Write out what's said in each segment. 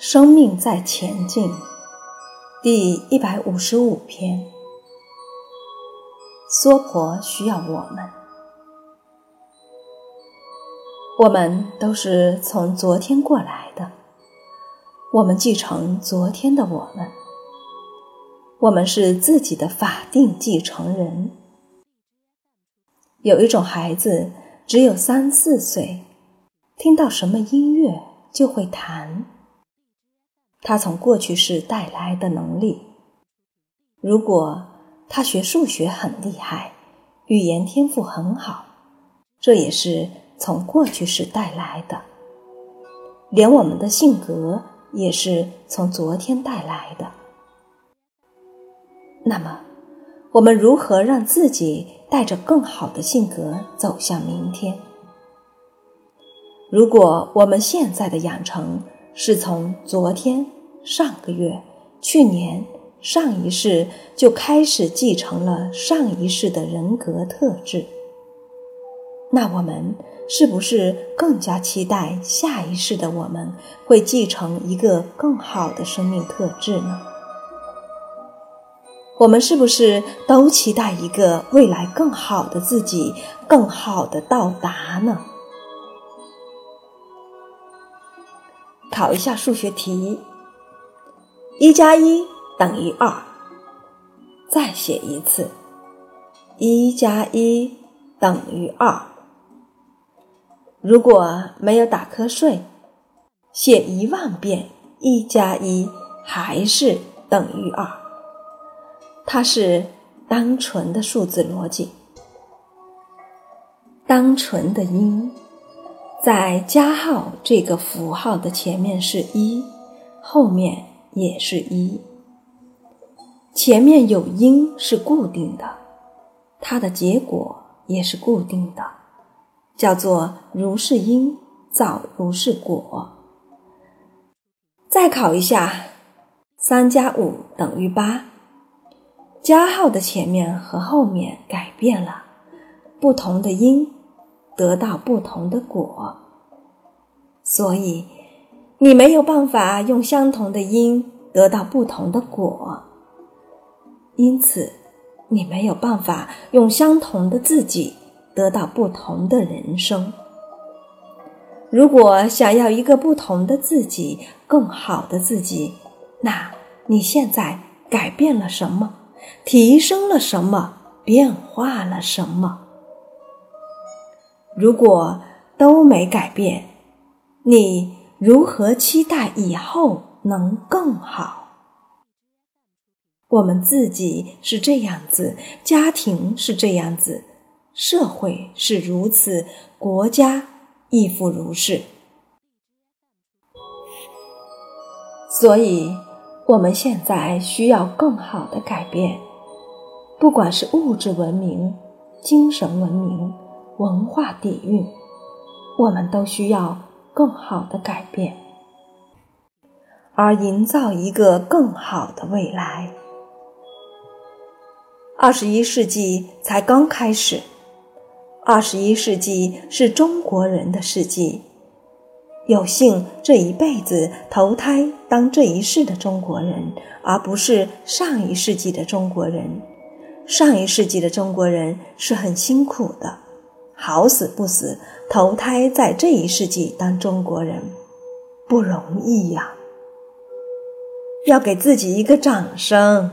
生命在前进，第一百五十五篇。娑婆需要我们，我们都是从昨天过来的，我们继承昨天的我们，我们是自己的法定继承人。有一种孩子只有三四岁，听到什么音乐就会弹。他从过去式带来的能力，如果他学数学很厉害，语言天赋很好，这也是从过去式带来的。连我们的性格也是从昨天带来的。那么，我们如何让自己带着更好的性格走向明天？如果我们现在的养成，是从昨天、上个月、去年、上一世就开始继承了上一世的人格特质，那我们是不是更加期待下一世的我们会继承一个更好的生命特质呢？我们是不是都期待一个未来更好的自己，更好的到达呢？考一下数学题：一加一等于二。再写一次：一加一等于二。如果没有打瞌睡，写一万遍一加一还是等于二。它是单纯的数字逻辑，单纯的音。在加号这个符号的前面是一，后面也是一。前面有因是固定的，它的结果也是固定的，叫做如是因造如是果。再考一下，三加五等于八，加号的前面和后面改变了，不同的因。得到不同的果，所以你没有办法用相同的因得到不同的果，因此你没有办法用相同的自己得到不同的人生。如果想要一个不同的自己，更好的自己，那你现在改变了什么？提升了什么？变化了什么？如果都没改变，你如何期待以后能更好？我们自己是这样子，家庭是这样子，社会是如此，国家亦复如是。所以，我们现在需要更好的改变，不管是物质文明、精神文明。文化底蕴，我们都需要更好的改变，而营造一个更好的未来。二十一世纪才刚开始，二十一世纪是中国人的世纪。有幸这一辈子投胎当这一世的中国人，而不是上一世纪的中国人。上一世纪的中国人是很辛苦的。好死不死，投胎在这一世纪当中国人，不容易呀！要给自己一个掌声。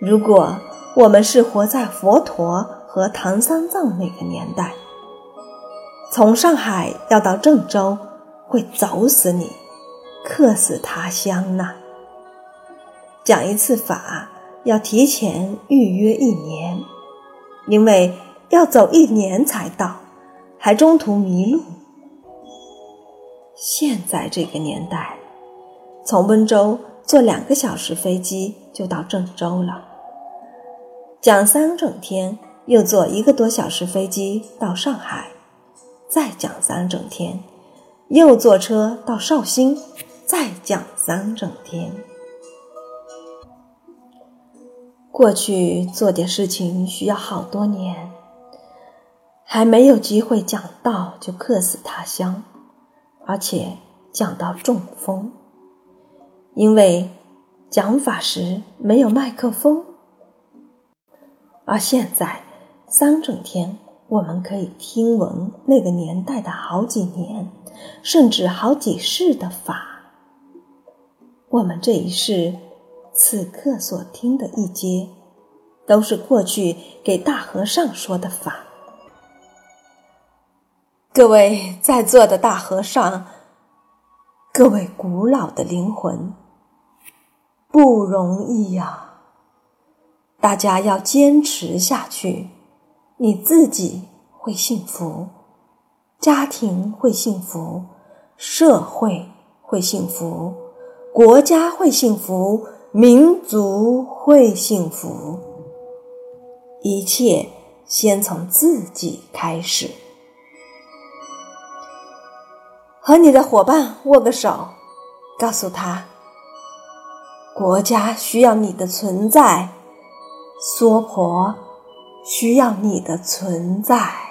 如果我们是活在佛陀和唐三藏那个年代，从上海要到郑州，会走死你，客死他乡呐！讲一次法要提前预约一年。因为要走一年才到，还中途迷路。现在这个年代，从温州坐两个小时飞机就到郑州了，讲三整天，又坐一个多小时飞机到上海，再讲三整天，又坐车到绍兴，再讲三整天。过去做点事情需要好多年，还没有机会讲道就客死他乡，而且讲到中风，因为讲法时没有麦克风。而现在三整天，我们可以听闻那个年代的好几年，甚至好几世的法。我们这一世此刻所听的一节，都是过去给大和尚说的法。各位在座的大和尚。各位古老的灵魂，不容易呀！大家要坚持下去，你自己会幸福，家庭会幸福，社会会幸福，国家会幸福，民族会幸福。一切先从自己开始。和你的伙伴握个手，告诉他：国家需要你的存在，娑婆需要你的存在。